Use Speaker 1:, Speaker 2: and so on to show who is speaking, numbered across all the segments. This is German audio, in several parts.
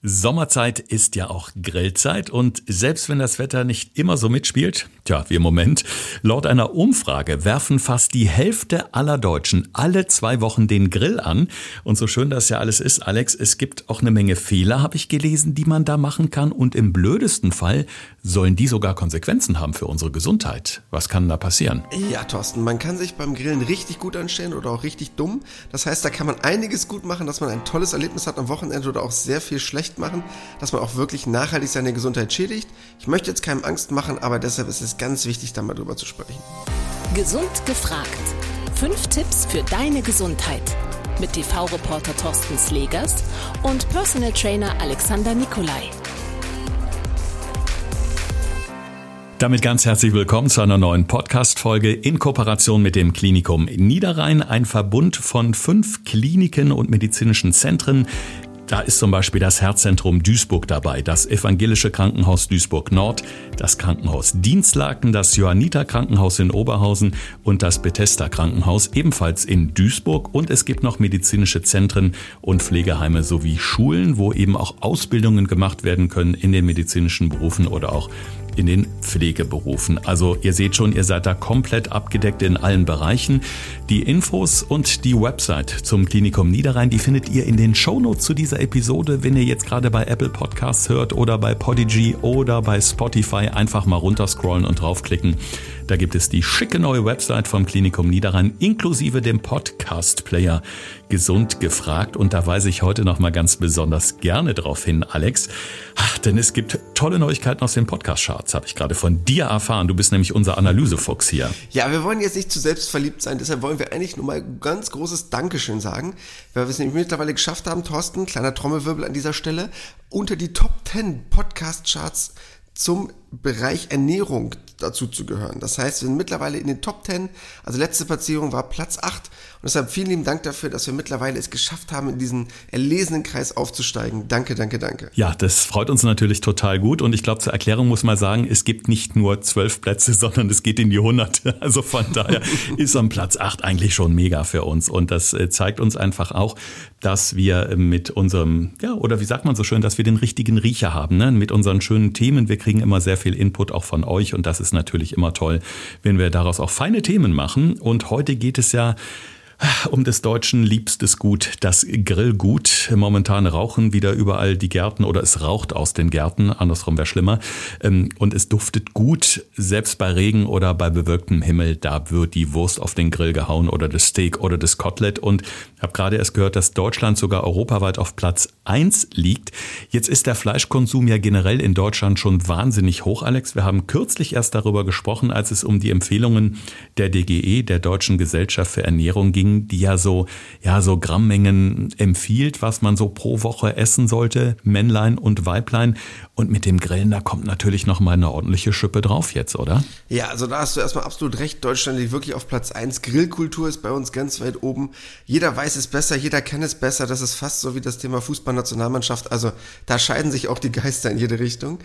Speaker 1: Sommerzeit ist ja auch Grillzeit und selbst wenn das Wetter nicht immer so mitspielt, tja, wie im Moment, laut einer Umfrage werfen fast die Hälfte aller Deutschen alle zwei Wochen den Grill an. Und so schön das ja alles ist, Alex, es gibt auch eine Menge Fehler, habe ich gelesen, die man da machen kann und im blödesten Fall sollen die sogar Konsequenzen haben für unsere Gesundheit. Was kann da passieren?
Speaker 2: Ja, Thorsten, man kann sich beim Grillen richtig gut anstellen oder auch richtig dumm. Das heißt, da kann man einiges gut machen, dass man ein tolles Erlebnis hat am Wochenende oder auch sehr viel schlecht schlecht machen, dass man auch wirklich nachhaltig seine Gesundheit schädigt. Ich möchte jetzt keinem Angst machen, aber deshalb ist es ganz wichtig, da mal drüber zu sprechen.
Speaker 3: Gesund gefragt. Fünf Tipps für deine Gesundheit. Mit TV-Reporter Thorsten Slegers und Personal Trainer Alexander Nikolai.
Speaker 1: Damit ganz herzlich willkommen zu einer neuen Podcast-Folge in Kooperation mit dem Klinikum Niederrhein, ein Verbund von fünf Kliniken und medizinischen Zentren, da ist zum Beispiel das Herzzentrum Duisburg dabei, das Evangelische Krankenhaus Duisburg Nord, das Krankenhaus Dienstlaken, das Johanniter Krankenhaus in Oberhausen und das Bethesda Krankenhaus ebenfalls in Duisburg. Und es gibt noch medizinische Zentren und Pflegeheime sowie Schulen, wo eben auch Ausbildungen gemacht werden können in den medizinischen Berufen oder auch in den Pflegeberufen. Also ihr seht schon, ihr seid da komplett abgedeckt in allen Bereichen. Die Infos und die Website zum Klinikum Niederrhein, die findet ihr in den Shownotes zu dieser Episode, wenn ihr jetzt gerade bei Apple Podcasts hört oder bei Podigy oder bei Spotify. Einfach mal runterscrollen und draufklicken. Da gibt es die schicke neue Website vom Klinikum Niederrhein inklusive dem Podcast-Player Gesund gefragt. Und da weise ich heute noch mal ganz besonders gerne drauf hin, Alex. Ach, denn es gibt tolle Neuigkeiten aus den Podcast-Charts, habe ich gerade von dir erfahren. Du bist nämlich unser Analysefuchs hier.
Speaker 2: Ja, wir wollen jetzt nicht zu selbstverliebt sein, deshalb wollen wir eigentlich nur mal ganz großes Dankeschön sagen, weil wir es nämlich mittlerweile geschafft haben, Thorsten, kleiner Trommelwirbel an dieser Stelle, unter die Top 10 Podcast-Charts zum Bereich Ernährung dazu zu gehören. Das heißt, wir sind mittlerweile in den Top 10. Also letzte Platzierung war Platz 8. Und deshalb vielen lieben Dank dafür, dass wir mittlerweile es geschafft haben, in diesen erlesenen Kreis aufzusteigen. Danke, danke, danke.
Speaker 1: Ja, das freut uns natürlich total gut. Und ich glaube, zur Erklärung muss man sagen, es gibt nicht nur zwölf Plätze, sondern es geht in die Hunderte. Also von daher ist am Platz 8 eigentlich schon mega für uns. Und das äh, zeigt uns einfach auch, dass wir mit unserem, ja, oder wie sagt man so schön, dass wir den richtigen Riecher haben, ne? mit unseren schönen Themen. Wir kriegen immer sehr viel Input auch von euch und das ist natürlich immer toll, wenn wir daraus auch feine Themen machen. Und heute geht es ja um des Deutschen liebstes Gut, das Grillgut. Momentan rauchen wieder überall die Gärten oder es raucht aus den Gärten, andersrum wäre schlimmer. Ähm, und es duftet gut, selbst bei Regen oder bei bewölktem Himmel, da wird die Wurst auf den Grill gehauen oder das Steak oder das Kotelett. Und ich habe gerade erst gehört, dass Deutschland sogar europaweit auf Platz 1 liegt. Jetzt ist der Fleischkonsum ja generell in Deutschland schon wahnsinnig hoch, Alex. Wir haben kürzlich erst darüber gesprochen, als es um die Empfehlungen der DGE, der Deutschen Gesellschaft für Ernährung ging Ernährung, die ja so, ja, so Grammmengen empfiehlt, was man so pro Woche essen sollte, Männlein und Weiblein. Und mit dem Grillen, da kommt natürlich noch mal eine ordentliche Schippe drauf jetzt, oder?
Speaker 2: Ja, also da hast du erstmal absolut recht. Deutschland liegt wirklich auf Platz 1. Grillkultur ist bei uns ganz weit oben. Jeder weiß es besser, jeder kennt es besser. Das ist fast so wie das Thema Fußballnationalmannschaft. Also da scheiden sich auch die Geister in jede Richtung.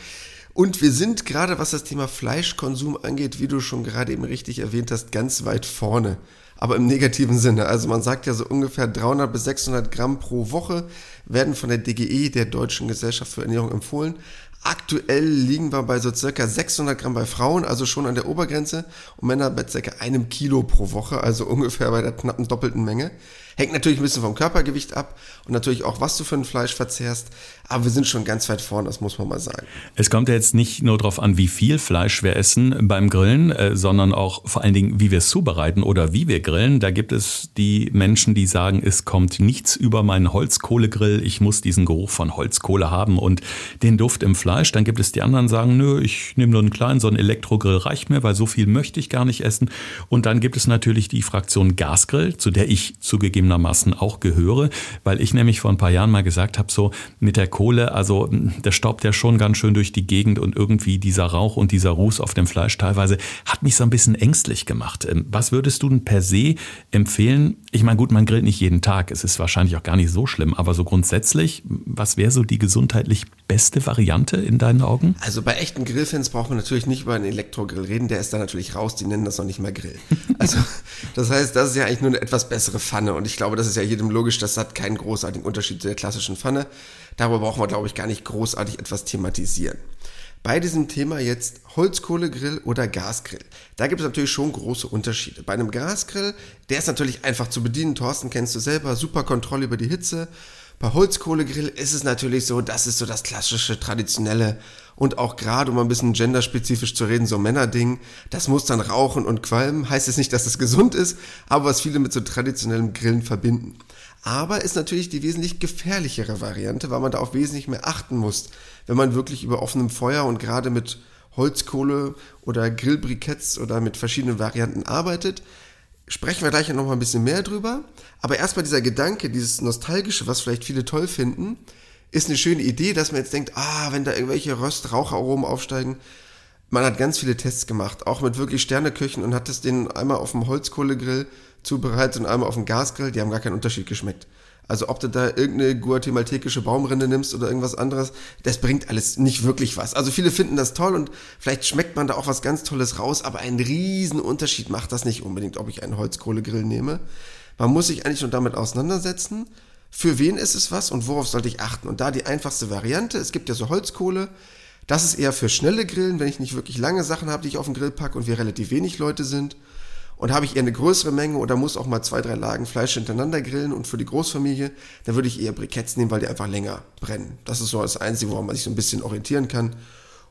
Speaker 2: Und wir sind gerade, was das Thema Fleischkonsum angeht, wie du schon gerade eben richtig erwähnt hast, ganz weit vorne aber im negativen Sinne. Also man sagt ja so ungefähr 300 bis 600 Gramm pro Woche werden von der DGE, der Deutschen Gesellschaft für Ernährung, empfohlen. Aktuell liegen wir bei so circa 600 Gramm bei Frauen, also schon an der Obergrenze, und Männer bei circa einem Kilo pro Woche, also ungefähr bei der knappen doppelten Menge. Hängt natürlich ein bisschen vom Körpergewicht ab und natürlich auch, was du für ein Fleisch verzehrst. Aber wir sind schon ganz weit vorne, das muss man mal sagen.
Speaker 1: Es kommt ja jetzt nicht nur darauf an, wie viel Fleisch wir essen beim Grillen, äh, sondern auch vor allen Dingen, wie wir es zubereiten oder wie wir grillen. Da gibt es die Menschen, die sagen, es kommt nichts über meinen Holzkohlegrill. Ich muss diesen Geruch von Holzkohle haben und den Duft im Fleisch. Dann gibt es die anderen, die sagen, nö, ich nehme nur einen kleinen, so einen Elektrogrill reicht mir, weil so viel möchte ich gar nicht essen. Und dann gibt es natürlich die Fraktion Gasgrill, zu der ich zugegeben zugegebenermaßen auch gehöre, weil ich nämlich vor ein paar Jahren mal gesagt habe, so mit der Kohle, also der staubt ja schon ganz schön durch die Gegend und irgendwie dieser Rauch und dieser Ruß auf dem Fleisch teilweise hat mich so ein bisschen ängstlich gemacht. Ähm, was würdest du denn per se empfehlen? Ich meine, gut, man grillt nicht jeden Tag, es ist wahrscheinlich auch gar nicht so schlimm, aber so grundsätzlich, was wäre so die gesundheitlich beste Variante in deinen Augen?
Speaker 2: Also bei echten Grillfans braucht man natürlich nicht über einen Elektrogrill reden, der ist da natürlich raus, die nennen das noch nicht mal Grill. Also das heißt, das ist ja eigentlich nur eine etwas bessere Pfanne und ich ich glaube, das ist ja jedem logisch, das hat keinen großartigen Unterschied zu der klassischen Pfanne. Darüber brauchen wir, glaube ich, gar nicht großartig etwas thematisieren. Bei diesem Thema jetzt Holzkohlegrill oder Gasgrill. Da gibt es natürlich schon große Unterschiede. Bei einem Gasgrill, der ist natürlich einfach zu bedienen. Thorsten kennst du selber, super Kontrolle über die Hitze. Bei Holzkohlegrill ist es natürlich so, das ist so das klassische, traditionelle und auch gerade, um ein bisschen genderspezifisch zu reden, so Männerding. Das muss dann rauchen und qualmen. Heißt jetzt nicht, dass das gesund ist, aber was viele mit so traditionellem Grillen verbinden. Aber ist natürlich die wesentlich gefährlichere Variante, weil man da auch wesentlich mehr achten muss, wenn man wirklich über offenem Feuer und gerade mit Holzkohle oder Grillbriketts oder mit verschiedenen Varianten arbeitet. Sprechen wir gleich noch mal ein bisschen mehr drüber. Aber erstmal dieser Gedanke, dieses Nostalgische, was vielleicht viele toll finden, ist eine schöne Idee, dass man jetzt denkt, ah, wenn da irgendwelche Röst-Raucharomen aufsteigen. Man hat ganz viele Tests gemacht, auch mit wirklich Sterneköchen und hat das denen einmal auf dem Holzkohlegrill zubereitet und einmal auf dem Gasgrill. Die haben gar keinen Unterschied geschmeckt. Also ob du da irgendeine guatemaltekische Baumrinde nimmst oder irgendwas anderes, das bringt alles nicht wirklich was. Also viele finden das toll und vielleicht schmeckt man da auch was ganz Tolles raus, aber einen riesen Unterschied macht das nicht unbedingt, ob ich einen Holzkohlegrill nehme. Man muss sich eigentlich nur damit auseinandersetzen, für wen ist es was und worauf sollte ich achten. Und da die einfachste Variante, es gibt ja so Holzkohle, das ist eher für schnelle Grillen, wenn ich nicht wirklich lange Sachen habe, die ich auf den Grill packe und wir relativ wenig Leute sind. Und habe ich eher eine größere Menge oder muss auch mal zwei, drei Lagen Fleisch hintereinander grillen und für die Großfamilie, dann würde ich eher Briketts nehmen, weil die einfach länger brennen. Das ist so das Einzige, woran man sich so ein bisschen orientieren kann.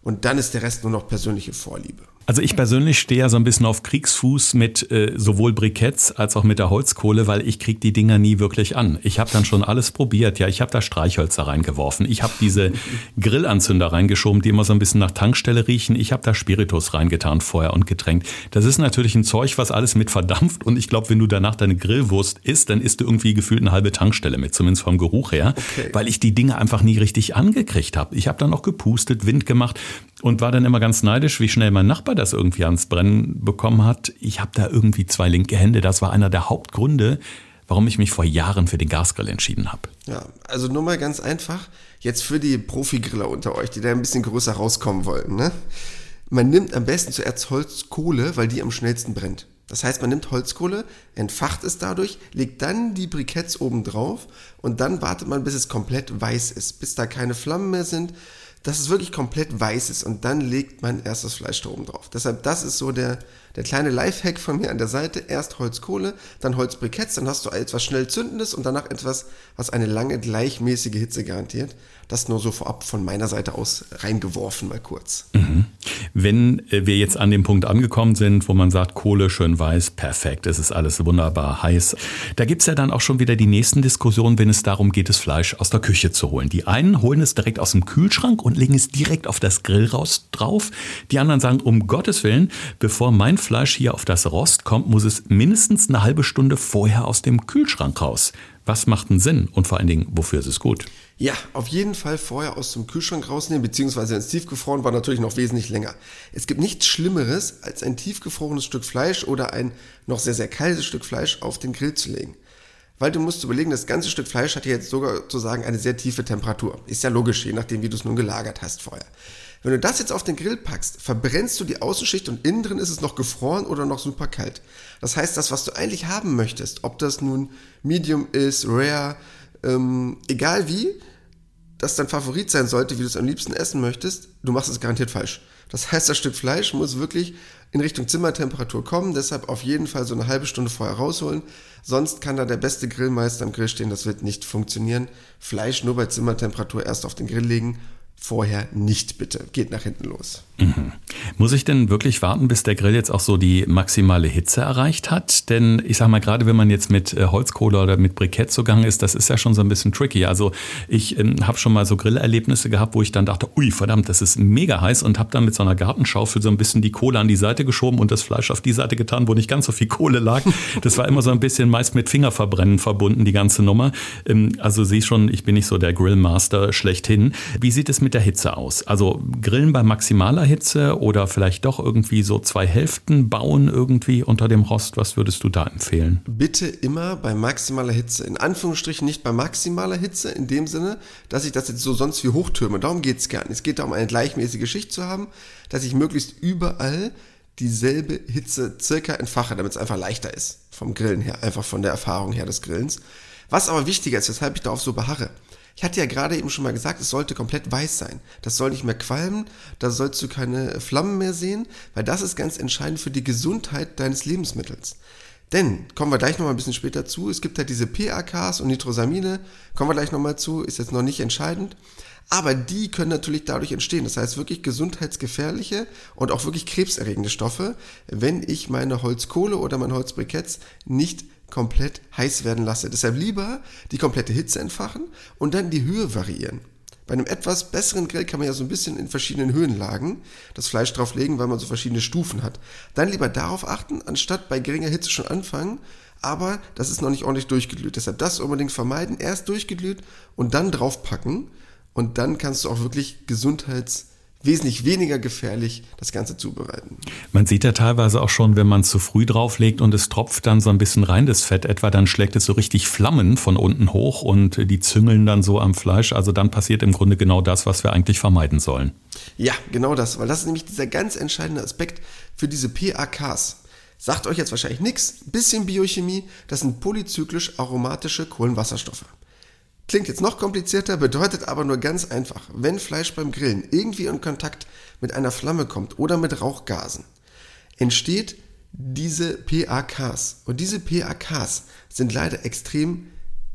Speaker 2: Und dann ist der Rest nur noch persönliche Vorliebe.
Speaker 1: Also ich persönlich stehe ja so ein bisschen auf Kriegsfuß mit äh, sowohl Briketts als auch mit der Holzkohle, weil ich krieg die Dinger nie wirklich an. Ich habe dann schon alles probiert. Ja, ich habe da Streichhölzer reingeworfen. Ich habe diese Grillanzünder reingeschoben, die immer so ein bisschen nach Tankstelle riechen. Ich habe da Spiritus reingetan, Feuer und getränkt. Das ist natürlich ein Zeug, was alles mit verdampft. Und ich glaube, wenn du danach deine Grillwurst isst, dann isst du irgendwie gefühlt eine halbe Tankstelle mit, zumindest vom Geruch her, okay. weil ich die Dinge einfach nie richtig angekriegt habe. Ich habe dann noch gepustet, Wind gemacht und war dann immer ganz neidisch, wie schnell mein Nachbar das irgendwie ans Brennen bekommen hat. Ich habe da irgendwie zwei linke Hände. Das war einer der Hauptgründe, warum ich mich vor Jahren für den Gasgrill entschieden habe.
Speaker 2: Ja, also nur mal ganz einfach, jetzt für die Profi-Griller unter euch, die da ein bisschen größer rauskommen wollen. Ne? Man nimmt am besten zuerst Holzkohle, weil die am schnellsten brennt. Das heißt, man nimmt Holzkohle, entfacht es dadurch, legt dann die Briketts oben drauf und dann wartet man, bis es komplett weiß ist, bis da keine Flammen mehr sind dass es wirklich komplett weiß ist und dann legt man erst das Fleisch da oben drauf. Deshalb, das ist so der, der kleine Lifehack von mir an der Seite. Erst Holzkohle, dann Holzbriketts, dann hast du etwas schnell Zündendes und danach etwas, was eine lange gleichmäßige Hitze garantiert. Das nur so vorab von meiner Seite aus reingeworfen, mal kurz.
Speaker 1: Mhm. Wenn äh, wir jetzt an dem Punkt angekommen sind, wo man sagt, Kohle schön weiß, perfekt, es ist alles wunderbar heiß. Da gibt's ja dann auch schon wieder die nächsten Diskussionen, wenn es darum geht, das Fleisch aus der Küche zu holen. Die einen holen es direkt aus dem Kühlschrank und legen es direkt auf das Grill raus drauf. Die anderen sagen, um Gottes Willen, bevor mein Fleisch hier auf das Rost kommt, muss es mindestens eine halbe Stunde vorher aus dem Kühlschrank raus. Was macht einen Sinn und vor allen Dingen, wofür ist es gut?
Speaker 2: Ja, auf jeden Fall vorher aus dem Kühlschrank rausnehmen, beziehungsweise ins Tiefgefroren war natürlich noch wesentlich länger. Es gibt nichts Schlimmeres, als ein tiefgefrorenes Stück Fleisch oder ein noch sehr, sehr kaltes Stück Fleisch auf den Grill zu legen. Weil du musst überlegen, das ganze Stück Fleisch hat ja jetzt sogar sozusagen eine sehr tiefe Temperatur. Ist ja logisch, je nachdem, wie du es nun gelagert hast vorher. Wenn du das jetzt auf den Grill packst, verbrennst du die Außenschicht und innen drin ist es noch gefroren oder noch super kalt. Das heißt, das, was du eigentlich haben möchtest, ob das nun Medium ist, Rare, ähm, egal wie, das dein Favorit sein sollte, wie du es am liebsten essen möchtest, du machst es garantiert falsch. Das heißt, das Stück Fleisch muss wirklich in Richtung Zimmertemperatur kommen, deshalb auf jeden Fall so eine halbe Stunde vorher rausholen. Sonst kann da der beste Grillmeister am Grill stehen, das wird nicht funktionieren. Fleisch nur bei Zimmertemperatur erst auf den Grill legen vorher nicht bitte. Geht nach hinten los.
Speaker 1: Mhm. Muss ich denn wirklich warten, bis der Grill jetzt auch so die maximale Hitze erreicht hat? Denn ich sag mal, gerade wenn man jetzt mit äh, Holzkohle oder mit Brikett zugange ist, das ist ja schon so ein bisschen tricky. Also ich ähm, habe schon mal so Grillerlebnisse gehabt, wo ich dann dachte, ui, verdammt, das ist mega heiß und habe dann mit so einer Gartenschaufel so ein bisschen die Kohle an die Seite geschoben und das Fleisch auf die Seite getan, wo nicht ganz so viel Kohle lag. Das war immer so ein bisschen meist mit Fingerverbrennen verbunden, die ganze Nummer. Ähm, also sieh schon, ich bin nicht so der Grillmaster schlechthin. Wie sieht es mit der Hitze aus? Also Grillen bei maximaler Hitze oder vielleicht doch irgendwie so zwei Hälften bauen irgendwie unter dem Rost? Was würdest du da empfehlen?
Speaker 2: Bitte immer bei maximaler Hitze. In Anführungsstrichen nicht bei maximaler Hitze in dem Sinne, dass ich das jetzt so sonst wie hochtürme. Darum geht es gar nicht. Es geht darum, eine gleichmäßige Schicht zu haben, dass ich möglichst überall dieselbe Hitze circa entfache, damit es einfach leichter ist vom Grillen her, einfach von der Erfahrung her des Grillens. Was aber wichtiger ist, weshalb ich darauf so beharre. Ich hatte ja gerade eben schon mal gesagt, es sollte komplett weiß sein. Das soll nicht mehr qualmen, da sollst du keine Flammen mehr sehen, weil das ist ganz entscheidend für die Gesundheit deines Lebensmittels. Denn, kommen wir gleich nochmal ein bisschen später zu, es gibt halt diese PAKs und Nitrosamine, kommen wir gleich nochmal zu, ist jetzt noch nicht entscheidend. Aber die können natürlich dadurch entstehen. Das heißt wirklich gesundheitsgefährliche und auch wirklich krebserregende Stoffe, wenn ich meine Holzkohle oder mein Holzbriketts nicht komplett heiß werden lasse. Deshalb lieber die komplette Hitze entfachen und dann die Höhe variieren. Bei einem etwas besseren Grill kann man ja so ein bisschen in verschiedenen Höhenlagen das Fleisch drauflegen, weil man so verschiedene Stufen hat. Dann lieber darauf achten, anstatt bei geringer Hitze schon anfangen, aber das ist noch nicht ordentlich durchgeglüht. Deshalb das unbedingt vermeiden, erst durchgeglüht und dann draufpacken und dann kannst du auch wirklich gesundheits wesentlich weniger gefährlich das Ganze zubereiten.
Speaker 1: Man sieht ja teilweise auch schon, wenn man zu früh drauflegt und es tropft dann so ein bisschen rein, das Fett etwa, dann schlägt es so richtig Flammen von unten hoch und die züngeln dann so am Fleisch. Also dann passiert im Grunde genau das, was wir eigentlich vermeiden sollen.
Speaker 2: Ja, genau das, weil das ist nämlich dieser ganz entscheidende Aspekt für diese PAKs. Sagt euch jetzt wahrscheinlich nichts, bisschen Biochemie, das sind polyzyklisch aromatische Kohlenwasserstoffe. Klingt jetzt noch komplizierter, bedeutet aber nur ganz einfach, wenn Fleisch beim Grillen irgendwie in Kontakt mit einer Flamme kommt oder mit Rauchgasen, entsteht diese PAKs. Und diese PAKs sind leider extrem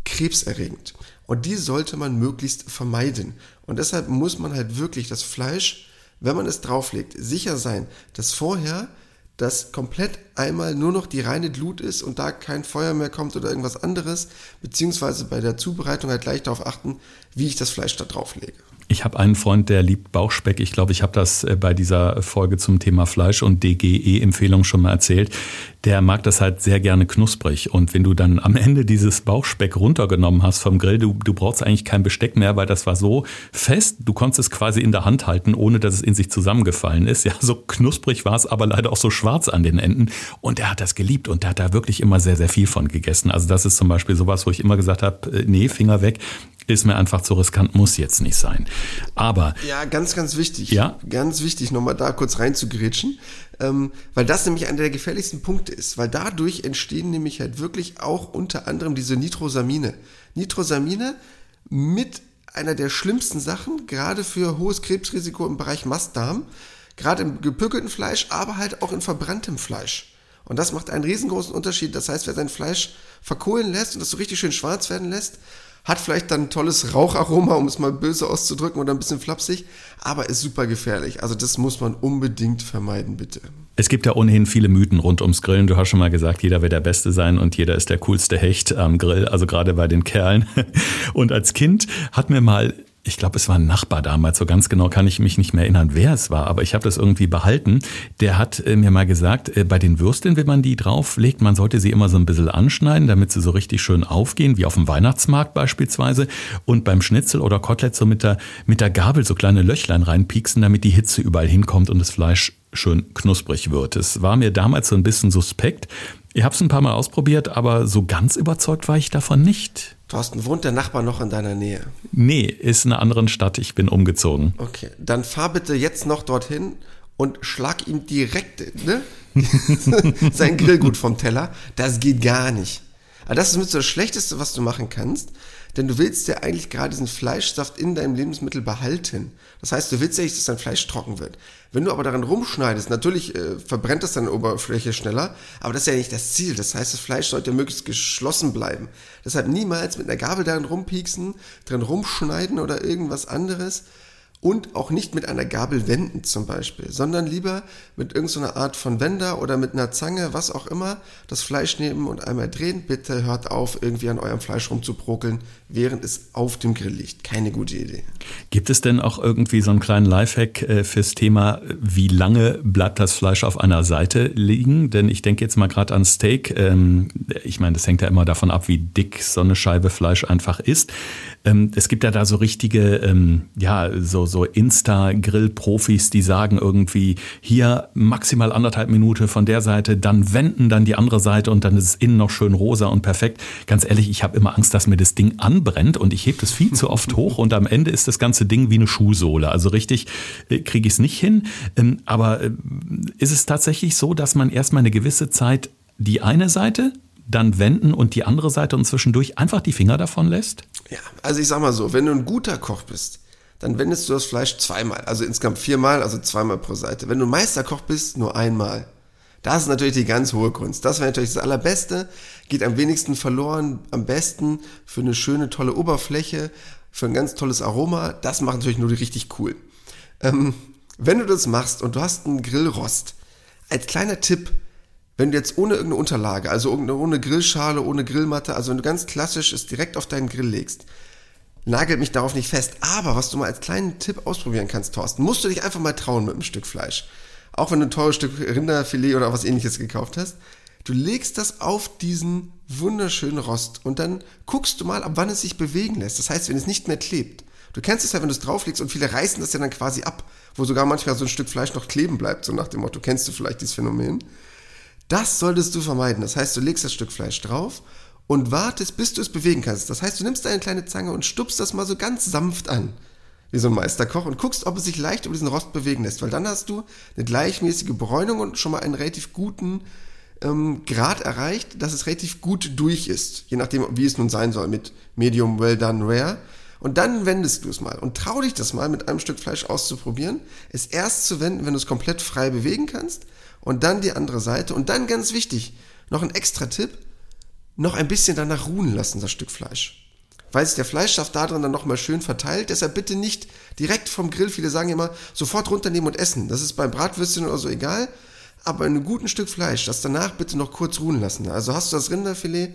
Speaker 2: krebserregend. Und die sollte man möglichst vermeiden. Und deshalb muss man halt wirklich das Fleisch, wenn man es drauflegt, sicher sein, dass vorher dass komplett einmal nur noch die reine Glut ist und da kein Feuer mehr kommt oder irgendwas anderes, beziehungsweise bei der Zubereitung halt gleich darauf achten, wie ich das Fleisch da drauf lege.
Speaker 1: Ich habe einen Freund, der liebt Bauchspeck. Ich glaube, ich habe das äh, bei dieser Folge zum Thema Fleisch und DGE-Empfehlung schon mal erzählt. Der mag das halt sehr gerne knusprig. Und wenn du dann am Ende dieses Bauchspeck runtergenommen hast vom Grill, du, du brauchst eigentlich kein Besteck mehr, weil das war so fest, du konntest es quasi in der Hand halten, ohne dass es in sich zusammengefallen ist. Ja, so knusprig war es, aber leider auch so schwarz an den Enden. Und er hat das geliebt und der hat da wirklich immer sehr, sehr viel von gegessen. Also das ist zum Beispiel sowas, wo ich immer gesagt habe, äh, nee, Finger weg ist mir einfach zu riskant, muss jetzt nicht sein. Aber.
Speaker 2: Ja, ganz, ganz wichtig.
Speaker 1: Ja.
Speaker 2: Ganz wichtig, nochmal da kurz reinzugrätschen, ähm, weil das nämlich einer der gefährlichsten Punkte ist, weil dadurch entstehen nämlich halt wirklich auch unter anderem diese Nitrosamine. Nitrosamine mit einer der schlimmsten Sachen, gerade für hohes Krebsrisiko im Bereich Mastdarm, gerade im gepückelten Fleisch, aber halt auch in verbranntem Fleisch. Und das macht einen riesengroßen Unterschied. Das heißt, wer sein Fleisch verkohlen lässt und das so richtig schön schwarz werden lässt, hat vielleicht dann ein tolles Raucharoma, um es mal böse auszudrücken oder ein bisschen flapsig, aber ist super gefährlich. Also das muss man unbedingt vermeiden, bitte.
Speaker 1: Es gibt ja ohnehin viele Mythen rund ums Grillen. Du hast schon mal gesagt, jeder will der Beste sein und jeder ist der coolste Hecht am Grill, also gerade bei den Kerlen. Und als Kind hat mir mal ich glaube, es war ein Nachbar damals, so ganz genau kann ich mich nicht mehr erinnern, wer es war, aber ich habe das irgendwie behalten. Der hat äh, mir mal gesagt, äh, bei den Würstchen, wenn man die drauflegt, man sollte sie immer so ein bisschen anschneiden, damit sie so richtig schön aufgehen, wie auf dem Weihnachtsmarkt beispielsweise. Und beim Schnitzel oder Kotelett so mit der, mit der Gabel so kleine Löchlein reinpieksen, damit die Hitze überall hinkommt und das Fleisch schön knusprig wird. Es war mir damals so ein bisschen suspekt. Ich habe es ein paar Mal ausprobiert, aber so ganz überzeugt war ich davon nicht.
Speaker 2: Thorsten, wohnt der Nachbar noch in deiner Nähe?
Speaker 1: Nee, ist in einer anderen Stadt. Ich bin umgezogen.
Speaker 2: Okay, dann fahr bitte jetzt noch dorthin und schlag ihm direkt ne? sein Grillgut vom Teller. Das geht gar nicht. Aber das ist mit so das Schlechteste, was du machen kannst, denn du willst ja eigentlich gerade diesen Fleischsaft in deinem Lebensmittel behalten. Das heißt, du willst ja nicht, dass dein Fleisch trocken wird. Wenn du aber daran rumschneidest, natürlich äh, verbrennt das deine Oberfläche schneller, aber das ist ja nicht das Ziel. Das heißt, das Fleisch sollte möglichst geschlossen bleiben. Deshalb niemals mit einer Gabel daran rumpieksen, dran rumschneiden oder irgendwas anderes, und auch nicht mit einer Gabel wenden zum Beispiel, sondern lieber mit irgendeiner Art von Wender oder mit einer Zange, was auch immer, das Fleisch nehmen und einmal drehen. Bitte hört auf, irgendwie an eurem Fleisch rumzuprokeln, während es auf dem Grill liegt. Keine gute Idee.
Speaker 1: Gibt es denn auch irgendwie so einen kleinen Lifehack äh, fürs Thema, wie lange bleibt das Fleisch auf einer Seite liegen? Denn ich denke jetzt mal gerade an Steak. Ähm, ich meine, das hängt ja immer davon ab, wie dick so eine Scheibe Fleisch einfach ist. Ähm, es gibt ja da so richtige, ähm, ja, so, so Insta-Grill-Profis, die sagen irgendwie, hier maximal anderthalb Minute von der Seite, dann wenden, dann die andere Seite und dann ist es innen noch schön rosa und perfekt. Ganz ehrlich, ich habe immer Angst, dass mir das Ding anbrennt und ich hebe das viel zu oft hoch und am Ende ist das ganze Ding wie eine Schuhsohle. Also richtig äh, kriege ich es nicht hin. Ähm, aber äh, ist es tatsächlich so, dass man erstmal eine gewisse Zeit die eine Seite dann wenden und die andere Seite und zwischendurch einfach die Finger davon lässt?
Speaker 2: Ja, also ich sag mal so, wenn du ein guter Koch bist, dann wendest du das Fleisch zweimal, also insgesamt viermal, also zweimal pro Seite. Wenn du Meisterkoch bist, nur einmal. Das ist natürlich die ganz hohe Kunst. Das wäre natürlich das Allerbeste, geht am wenigsten verloren, am besten für eine schöne, tolle Oberfläche, für ein ganz tolles Aroma. Das macht natürlich nur die richtig cool. Ähm, wenn du das machst und du hast einen Grillrost, als kleiner Tipp, wenn du jetzt ohne irgendeine Unterlage, also ohne Grillschale, ohne Grillmatte, also wenn du ganz klassisch es direkt auf deinen Grill legst, nagelt mich darauf nicht fest. Aber was du mal als kleinen Tipp ausprobieren kannst, Thorsten, musst du dich einfach mal trauen mit einem Stück Fleisch. Auch wenn du ein teures Stück Rinderfilet oder was ähnliches gekauft hast. Du legst das auf diesen wunderschönen Rost und dann guckst du mal, ab wann es sich bewegen lässt. Das heißt, wenn es nicht mehr klebt. Du kennst es ja, wenn du es drauflegst und viele reißen das ja dann quasi ab, wo sogar manchmal so ein Stück Fleisch noch kleben bleibt, so nach dem Motto, kennst du vielleicht dieses Phänomen? Das solltest du vermeiden. Das heißt, du legst das Stück Fleisch drauf und wartest, bis du es bewegen kannst. Das heißt, du nimmst eine kleine Zange und stupst das mal so ganz sanft an, wie so ein Meisterkoch, und guckst, ob es sich leicht über diesen Rost bewegen lässt, weil dann hast du eine gleichmäßige Bräunung und schon mal einen relativ guten ähm, Grad erreicht, dass es relativ gut durch ist, je nachdem, wie es nun sein soll, mit Medium, Well Done, Rare. Und dann wendest du es mal. Und trau dich das mal mit einem Stück Fleisch auszuprobieren, es erst zu wenden, wenn du es komplett frei bewegen kannst. Und dann die andere Seite. Und dann ganz wichtig, noch ein extra Tipp, noch ein bisschen danach ruhen lassen, das Stück Fleisch. Weil sich der Fleischsaft da drin dann nochmal schön verteilt. Deshalb bitte nicht direkt vom Grill, viele sagen immer, sofort runternehmen und essen. Das ist beim Bratwürstchen oder so egal. Aber in einem guten Stück Fleisch, das danach bitte noch kurz ruhen lassen. Also hast du das Rinderfilet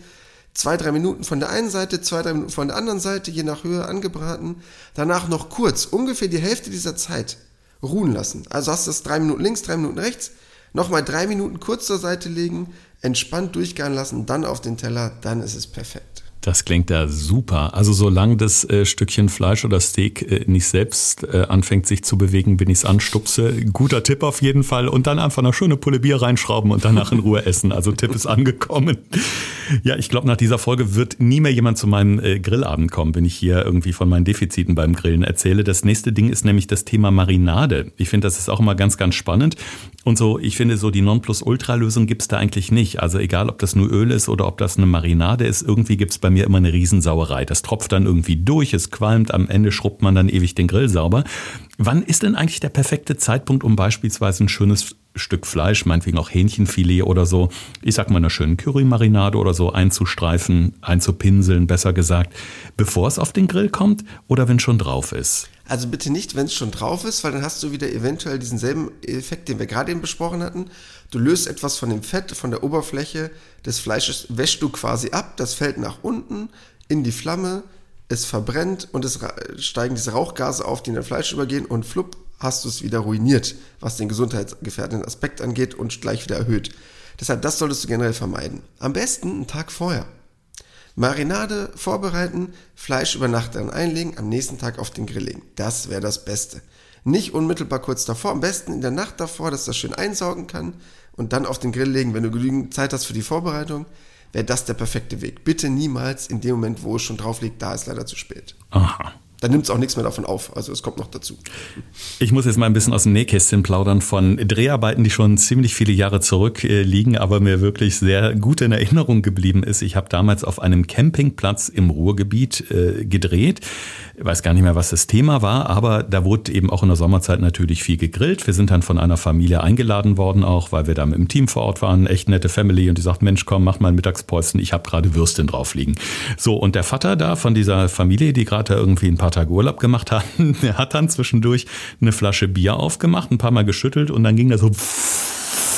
Speaker 2: zwei, drei Minuten von der einen Seite, zwei, drei Minuten von der anderen Seite, je nach Höhe angebraten. Danach noch kurz, ungefähr die Hälfte dieser Zeit ruhen lassen. Also hast du das drei Minuten links, drei Minuten rechts. Nochmal drei Minuten kurz zur Seite legen, entspannt durchgehen lassen, dann auf den Teller, dann ist es perfekt.
Speaker 1: Das klingt da super. Also solange das äh, Stückchen Fleisch oder Steak äh, nicht selbst äh, anfängt sich zu bewegen, bin ich es anstupse. Guter Tipp auf jeden Fall. Und dann einfach eine schöne Pulle Bier reinschrauben und danach in Ruhe essen. Also Tipp ist angekommen. Ja, ich glaube, nach dieser Folge wird nie mehr jemand zu meinem äh, Grillabend kommen, wenn ich hier irgendwie von meinen Defiziten beim Grillen erzähle. Das nächste Ding ist nämlich das Thema Marinade. Ich finde, das ist auch immer ganz, ganz spannend. Und so, ich finde, so die Nonplusultra-Lösung gibt's da eigentlich nicht. Also egal, ob das nur Öl ist oder ob das eine Marinade ist, irgendwie gibt's bei mir immer eine Riesensauerei. Das tropft dann irgendwie durch, es qualmt, am Ende schrubbt man dann ewig den Grill sauber. Wann ist denn eigentlich der perfekte Zeitpunkt, um beispielsweise ein schönes Stück Fleisch, meinetwegen auch Hähnchenfilet oder so, ich sag mal einer schönen Currymarinade oder so einzustreifen, einzupinseln, besser gesagt, bevor es auf den Grill kommt oder wenn schon drauf ist?
Speaker 2: Also bitte nicht, wenn es schon drauf ist, weil dann hast du wieder eventuell diesen selben Effekt, den wir gerade eben besprochen hatten. Du löst etwas von dem Fett, von der Oberfläche des Fleisches, wäschst du quasi ab, das fällt nach unten in die Flamme, es verbrennt und es steigen diese Rauchgase auf, die in dein Fleisch übergehen und flupp, hast du es wieder ruiniert, was den gesundheitsgefährdenden Aspekt angeht und gleich wieder erhöht. Deshalb, das solltest du generell vermeiden. Am besten einen Tag vorher. Marinade vorbereiten, Fleisch über Nacht dann einlegen, am nächsten Tag auf den Grill legen. Das wäre das Beste. Nicht unmittelbar kurz davor, am besten in der Nacht davor, dass das schön einsaugen kann und dann auf den Grill legen, wenn du genügend Zeit hast für die Vorbereitung, wäre das der perfekte Weg. Bitte niemals in dem Moment, wo es schon drauf liegt, da ist leider zu spät.
Speaker 1: Aha
Speaker 2: dann nimmt es auch nichts mehr davon auf. Also es kommt noch dazu.
Speaker 1: Ich muss jetzt mal ein bisschen aus dem Nähkästchen plaudern von Dreharbeiten, die schon ziemlich viele Jahre zurückliegen, aber mir wirklich sehr gut in Erinnerung geblieben ist. Ich habe damals auf einem Campingplatz im Ruhrgebiet äh, gedreht. Ich weiß gar nicht mehr, was das Thema war, aber da wurde eben auch in der Sommerzeit natürlich viel gegrillt. Wir sind dann von einer Familie eingeladen worden, auch weil wir da mit dem Team vor Ort waren. Echt nette Family und die sagt, Mensch, komm, mach mal ein Mittagsposten. Ich habe gerade Würstchen drauf liegen. So, und der Vater da von dieser Familie, die gerade irgendwie ein paar Tage Urlaub gemacht hatten, der hat dann zwischendurch eine Flasche Bier aufgemacht, ein paar Mal geschüttelt und dann ging das so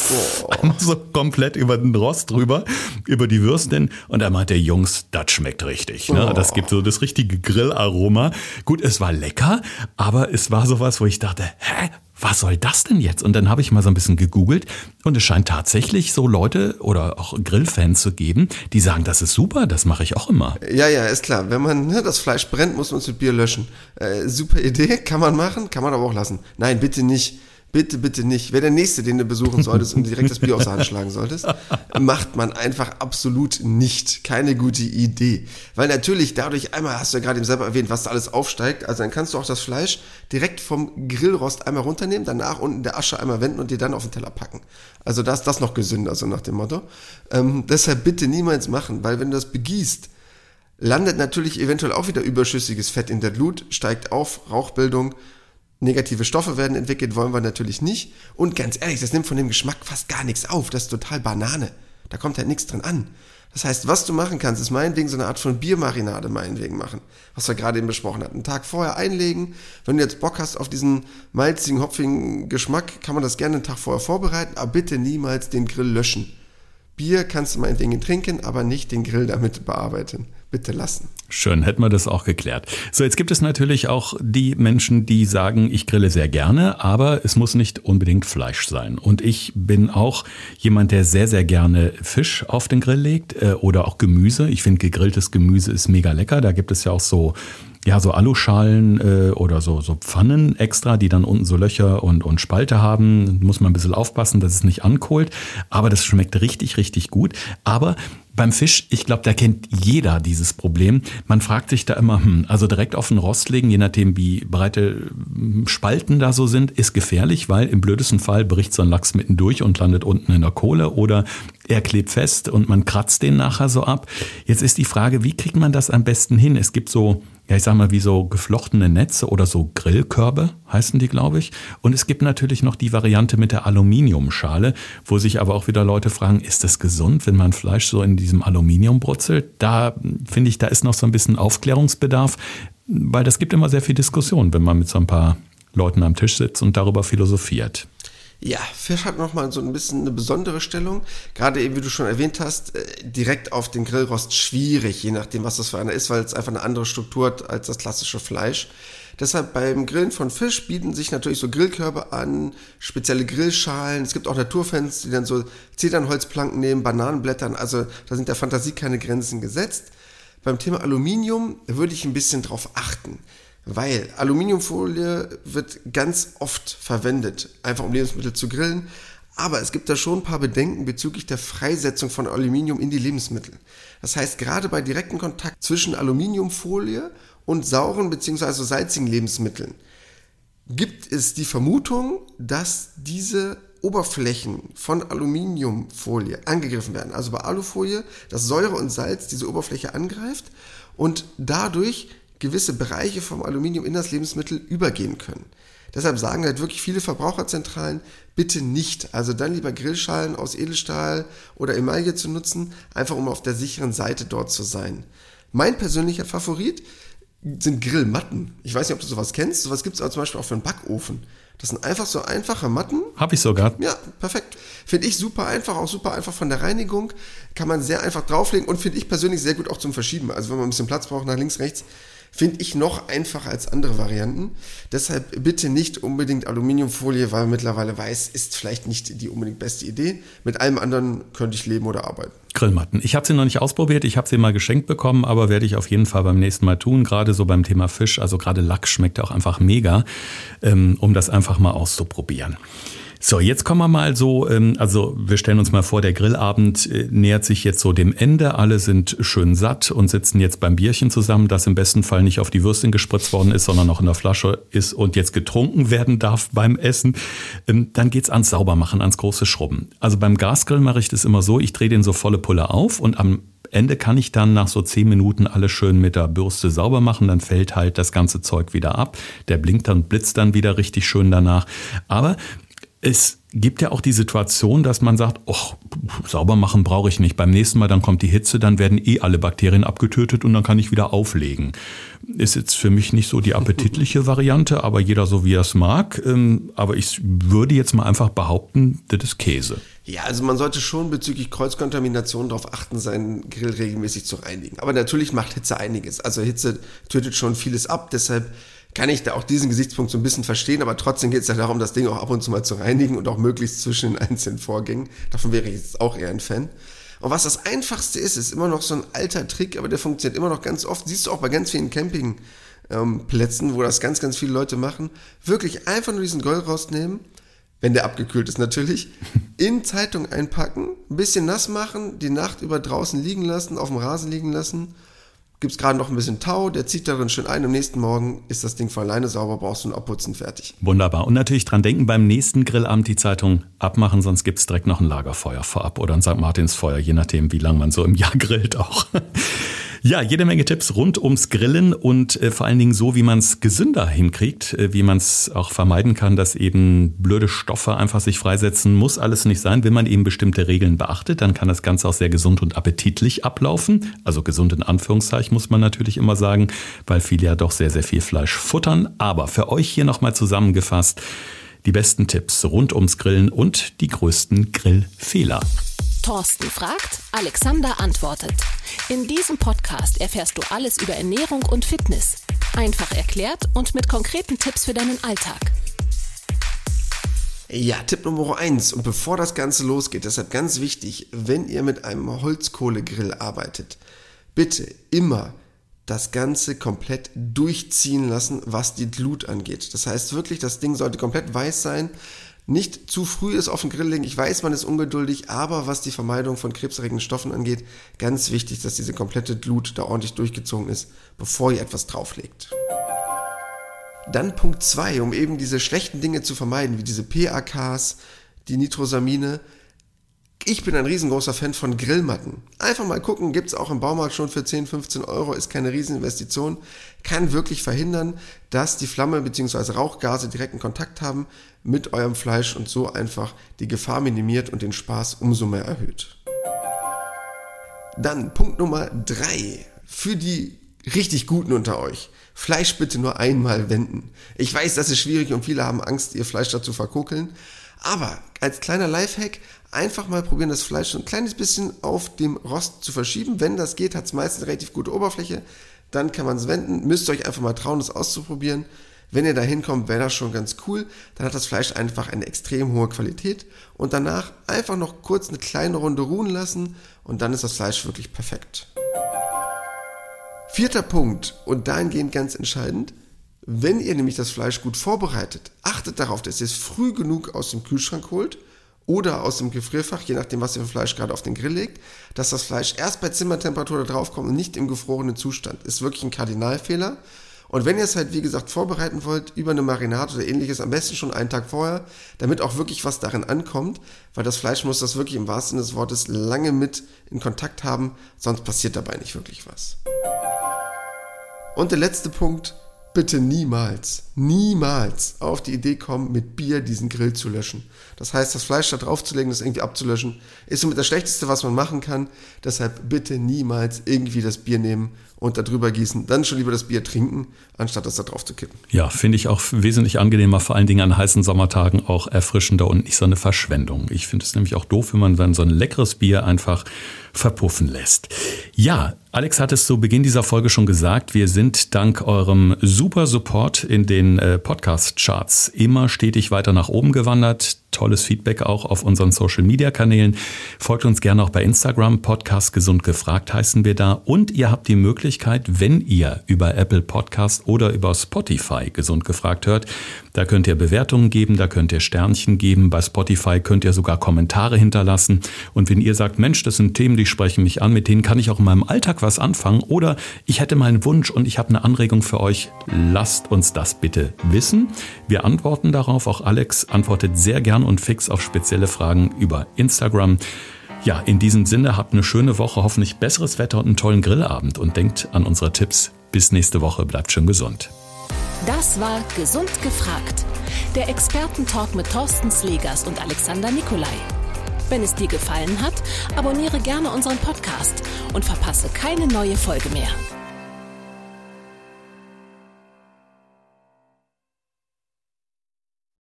Speaker 1: Einmal so komplett über den Rost drüber, über die Würstchen. Und er meinte, Jungs, das schmeckt richtig. Ne? Das gibt so das richtige Grillaroma. Gut, es war lecker, aber es war sowas, wo ich dachte, hä, was soll das denn jetzt? Und dann habe ich mal so ein bisschen gegoogelt und es scheint tatsächlich so Leute oder auch Grillfans zu geben, die sagen, das ist super, das mache ich auch immer.
Speaker 2: Ja, ja, ist klar. Wenn man ne, das Fleisch brennt, muss man es mit Bier löschen. Äh, super Idee, kann man machen, kann man aber auch lassen. Nein, bitte nicht Bitte, bitte nicht. Wer der Nächste, den du besuchen solltest und direkt das Bier aus der Hand schlagen solltest, macht man einfach absolut nicht. Keine gute Idee. Weil natürlich dadurch einmal, hast du ja gerade eben selber erwähnt, was da alles aufsteigt, also dann kannst du auch das Fleisch direkt vom Grillrost einmal runternehmen, danach unten der Asche einmal wenden und dir dann auf den Teller packen. Also das, das noch gesünder, so nach dem Motto. Ähm, deshalb bitte niemals machen, weil wenn du das begießt, landet natürlich eventuell auch wieder überschüssiges Fett in der Glut, steigt auf, Rauchbildung, negative Stoffe werden entwickelt, wollen wir natürlich nicht. Und ganz ehrlich, das nimmt von dem Geschmack fast gar nichts auf. Das ist total Banane. Da kommt halt nichts drin an. Das heißt, was du machen kannst, ist meinetwegen so eine Art von Biermarinade meinetwegen machen, was wir gerade eben besprochen hatten. Einen Tag vorher einlegen. Wenn du jetzt Bock hast auf diesen malzigen, hopfigen Geschmack, kann man das gerne einen Tag vorher vorbereiten, aber bitte niemals den Grill löschen. Bier kannst du meinetwegen trinken, aber nicht den Grill damit bearbeiten bitte lassen.
Speaker 1: Schön, hätten wir das auch geklärt. So, jetzt gibt es natürlich auch die Menschen, die sagen, ich grille sehr gerne, aber es muss nicht unbedingt Fleisch sein. Und ich bin auch jemand, der sehr, sehr gerne Fisch auf den Grill legt äh, oder auch Gemüse. Ich finde, gegrilltes Gemüse ist mega lecker. Da gibt es ja auch so ja, so Aluschalen äh, oder so, so Pfannen extra, die dann unten so Löcher und, und Spalte haben. Muss man ein bisschen aufpassen, dass es nicht ankohlt. Aber das schmeckt richtig, richtig gut. Aber beim Fisch, ich glaube, da kennt jeder dieses Problem. Man fragt sich da immer, hm, also direkt auf den Rost legen, je nachdem wie breite hm, Spalten da so sind, ist gefährlich, weil im blödesten Fall bricht so ein Lachs mitten durch und landet unten in der Kohle oder er klebt fest und man kratzt den nachher so ab. Jetzt ist die Frage, wie kriegt man das am besten hin? Es gibt so ja, ich sag mal, wie so geflochtene Netze oder so Grillkörbe heißen die, glaube ich. Und es gibt natürlich noch die Variante mit der Aluminiumschale, wo sich aber auch wieder Leute fragen, ist das gesund, wenn man Fleisch so in diesem Aluminium brutzelt? Da finde ich, da ist noch so ein bisschen Aufklärungsbedarf, weil das gibt immer sehr viel Diskussion, wenn man mit so ein paar Leuten am Tisch sitzt und darüber philosophiert.
Speaker 2: Ja, Fisch hat nochmal so ein bisschen eine besondere Stellung. Gerade eben, wie du schon erwähnt hast, äh, direkt auf den Grillrost schwierig, je nachdem, was das für einer ist, weil es einfach eine andere Struktur hat als das klassische Fleisch. Deshalb beim Grillen von Fisch bieten sich natürlich so Grillkörbe an, spezielle Grillschalen. Es gibt auch Naturfans, die dann so Zedernholzplanken nehmen, Bananenblättern. Also da sind der Fantasie keine Grenzen gesetzt. Beim Thema Aluminium würde ich ein bisschen drauf achten. Weil Aluminiumfolie wird ganz oft verwendet, einfach um Lebensmittel zu grillen. Aber es gibt da schon ein paar Bedenken bezüglich der Freisetzung von Aluminium in die Lebensmittel. Das heißt, gerade bei direktem Kontakt zwischen Aluminiumfolie und sauren bzw. salzigen Lebensmitteln gibt es die Vermutung, dass diese Oberflächen von Aluminiumfolie angegriffen werden. Also bei Alufolie, dass Säure und Salz diese Oberfläche angreift und dadurch gewisse Bereiche vom Aluminium in das Lebensmittel übergehen können. Deshalb sagen halt wirklich viele Verbraucherzentralen, bitte nicht. Also dann lieber Grillschalen aus Edelstahl oder Emaille zu nutzen, einfach um auf der sicheren Seite dort zu sein. Mein persönlicher Favorit sind Grillmatten. Ich weiß nicht, ob du sowas kennst. Sowas gibt es aber zum Beispiel auch für einen Backofen. Das sind einfach so einfache Matten.
Speaker 1: Hab ich sogar.
Speaker 2: Ja, perfekt. Finde ich super einfach, auch super einfach von der Reinigung. Kann man sehr einfach drauflegen und finde ich persönlich sehr gut auch zum Verschieben. Also wenn man ein bisschen Platz braucht nach links, rechts, finde ich noch einfacher als andere Varianten. Deshalb bitte nicht unbedingt Aluminiumfolie, weil mittlerweile weiß, ist vielleicht nicht die unbedingt beste Idee. Mit allem anderen könnte ich leben oder arbeiten.
Speaker 1: Grillmatten. Ich habe sie noch nicht ausprobiert, ich habe sie mal geschenkt bekommen, aber werde ich auf jeden Fall beim nächsten Mal tun. Gerade so beim Thema Fisch, also gerade Lachs schmeckt auch einfach mega, ähm, um das einfach mal auszuprobieren. So, jetzt kommen wir mal so, ähm, also wir stellen uns mal vor, der Grillabend äh, nähert sich jetzt so dem Ende. Alle sind schön satt und sitzen jetzt beim Bierchen zusammen, das im besten Fall nicht auf die Würstchen gespritzt worden ist, sondern noch in der Flasche ist und jetzt getrunken werden darf beim Essen. Ähm, dann geht's ans Saubermachen, ans große Schrubben. Also beim Gasgrill mache ich das immer so, ich drehe den so volle Pulle auf und am Ende kann ich dann nach so zehn Minuten alles schön mit der Bürste sauber machen, dann fällt halt das ganze Zeug wieder ab. Der blinkt dann, blitzt dann wieder richtig schön danach. Aber es gibt ja auch die Situation, dass man sagt, oh, sauber machen brauche ich nicht. Beim nächsten Mal, dann kommt die Hitze, dann werden eh alle Bakterien abgetötet und dann kann ich wieder auflegen. Ist jetzt für mich nicht so die appetitliche Variante, aber jeder so wie er es mag. Ähm, aber ich würde jetzt mal einfach behaupten, das ist Käse.
Speaker 2: Ja, also man sollte schon bezüglich Kreuzkontamination darauf achten, seinen Grill regelmäßig zu reinigen. Aber natürlich macht Hitze einiges. Also Hitze tötet schon vieles ab, deshalb kann ich da auch diesen Gesichtspunkt so ein bisschen verstehen, aber trotzdem geht es ja darum, das Ding auch ab und zu mal zu reinigen und auch möglichst zwischen den einzelnen Vorgängen. Davon wäre ich jetzt auch eher ein Fan. Und was das Einfachste ist, ist immer noch so ein alter Trick, aber der funktioniert immer noch ganz oft. Siehst du auch bei ganz vielen Campingplätzen, wo das ganz, ganz viele Leute machen. Wirklich einfach nur diesen Gold rausnehmen, wenn der abgekühlt ist natürlich, in Zeitung einpacken, ein bisschen nass machen, die Nacht über draußen liegen lassen, auf dem Rasen liegen lassen. Gibt es gerade noch ein bisschen Tau, der zieht darin schön ein. Am nächsten Morgen ist das Ding von alleine sauber, brauchst du ein Abputzen fertig.
Speaker 1: Wunderbar. Und natürlich dran denken, beim nächsten Grillabend die Zeitung abmachen, sonst gibt es direkt noch ein Lagerfeuer vorab oder ein St. Martinsfeuer, je nachdem, wie lange man so im Jahr grillt auch. Ja, jede Menge Tipps rund ums Grillen und äh, vor allen Dingen so, wie man es gesünder hinkriegt, äh, wie man es auch vermeiden kann, dass eben blöde Stoffe einfach sich freisetzen. Muss alles nicht sein. Wenn man eben bestimmte Regeln beachtet, dann kann das Ganze auch sehr gesund und appetitlich ablaufen. Also gesund in Anführungszeichen muss man natürlich immer sagen, weil viele ja doch sehr, sehr viel Fleisch futtern. Aber für euch hier nochmal zusammengefasst die besten Tipps rund ums Grillen und die größten Grillfehler.
Speaker 3: Thorsten fragt, Alexander antwortet. In diesem Podcast erfährst du alles über Ernährung und Fitness. Einfach erklärt und mit konkreten Tipps für deinen Alltag.
Speaker 2: Ja, Tipp Nummer eins Und bevor das Ganze losgeht, deshalb ganz wichtig, wenn ihr mit einem Holzkohlegrill arbeitet, bitte immer das Ganze komplett durchziehen lassen, was die Glut angeht. Das heißt wirklich, das Ding sollte komplett weiß sein nicht zu früh ist auf den Grill legen. Ich weiß, man ist ungeduldig, aber was die Vermeidung von krebserregenden Stoffen angeht, ganz wichtig, dass diese komplette Glut da ordentlich durchgezogen ist, bevor ihr etwas drauflegt. Dann Punkt 2, um eben diese schlechten Dinge zu vermeiden, wie diese PAKs, die Nitrosamine, ich bin ein riesengroßer Fan von Grillmatten. Einfach mal gucken, gibt es auch im Baumarkt schon für 10, 15 Euro, ist keine Rieseninvestition, kann wirklich verhindern, dass die Flamme bzw. Rauchgase direkten Kontakt haben mit eurem Fleisch und so einfach die Gefahr minimiert und den Spaß umso mehr erhöht. Dann Punkt Nummer 3 für die richtig Guten unter euch. Fleisch bitte nur einmal wenden. Ich weiß, das ist schwierig und viele haben Angst, ihr Fleisch dazu verkokeln. Aber als kleiner Lifehack einfach mal probieren, das Fleisch so ein kleines bisschen auf dem Rost zu verschieben. Wenn das geht, hat es meistens eine relativ gute Oberfläche. Dann kann man es wenden. Müsst ihr euch einfach mal trauen, das auszuprobieren. Wenn ihr da hinkommt, wäre das schon ganz cool. Dann hat das Fleisch einfach eine extrem hohe Qualität. Und danach einfach noch kurz eine kleine Runde ruhen lassen und dann ist das Fleisch wirklich perfekt. Vierter Punkt und dahingehend ganz entscheidend. Wenn ihr nämlich das Fleisch gut vorbereitet, achtet darauf, dass ihr es früh genug aus dem Kühlschrank holt oder aus dem Gefrierfach, je nachdem, was ihr für Fleisch gerade auf den Grill legt, dass das Fleisch erst bei Zimmertemperatur da drauf kommt und nicht im gefrorenen Zustand. Ist wirklich ein Kardinalfehler. Und wenn ihr es halt, wie gesagt, vorbereiten wollt, über eine Marinade oder ähnliches, am besten schon einen Tag vorher, damit auch wirklich was darin ankommt, weil das Fleisch muss das wirklich im wahrsten Sinne des Wortes lange mit in Kontakt haben, sonst passiert dabei nicht wirklich was. Und der letzte Punkt, bitte niemals, niemals auf die Idee kommen, mit Bier diesen Grill zu löschen. Das heißt, das Fleisch da draufzulegen, das irgendwie abzulöschen, ist somit das Schlechteste, was man machen kann. Deshalb bitte niemals irgendwie das Bier nehmen und da drüber gießen. Dann schon lieber das Bier trinken, anstatt das da drauf zu kippen.
Speaker 1: Ja, finde ich auch wesentlich angenehmer, vor allen Dingen an heißen Sommertagen auch erfrischender und nicht so eine Verschwendung. Ich finde es nämlich auch doof, wenn man dann so ein leckeres Bier einfach verpuffen lässt. Ja, Alex hat es zu Beginn dieser Folge schon gesagt, wir sind dank eurem super Support in den äh, Podcast-Charts immer stetig weiter nach oben gewandert tolles Feedback auch auf unseren Social-Media-Kanälen. Folgt uns gerne auch bei Instagram, Podcast Gesund gefragt heißen wir da. Und ihr habt die Möglichkeit, wenn ihr über Apple Podcast oder über Spotify Gesund gefragt hört, da könnt ihr Bewertungen geben, da könnt ihr Sternchen geben. Bei Spotify könnt ihr sogar Kommentare hinterlassen. Und wenn ihr sagt, Mensch, das sind Themen, die sprechen mich an, mit denen kann ich auch in meinem Alltag was anfangen oder ich hätte mal einen Wunsch und ich habe eine Anregung für euch, lasst uns das bitte wissen. Wir antworten darauf. Auch Alex antwortet sehr und fix auf spezielle Fragen über Instagram. Ja, in diesem Sinne habt eine schöne Woche, hoffentlich besseres Wetter und einen tollen Grillabend und denkt an unsere Tipps. Bis nächste Woche, bleibt schön gesund.
Speaker 3: Das war Gesund gefragt. Der Expertentalk mit Thorsten Slegers und Alexander Nikolai. Wenn es dir gefallen hat, abonniere gerne unseren Podcast und verpasse keine neue Folge mehr.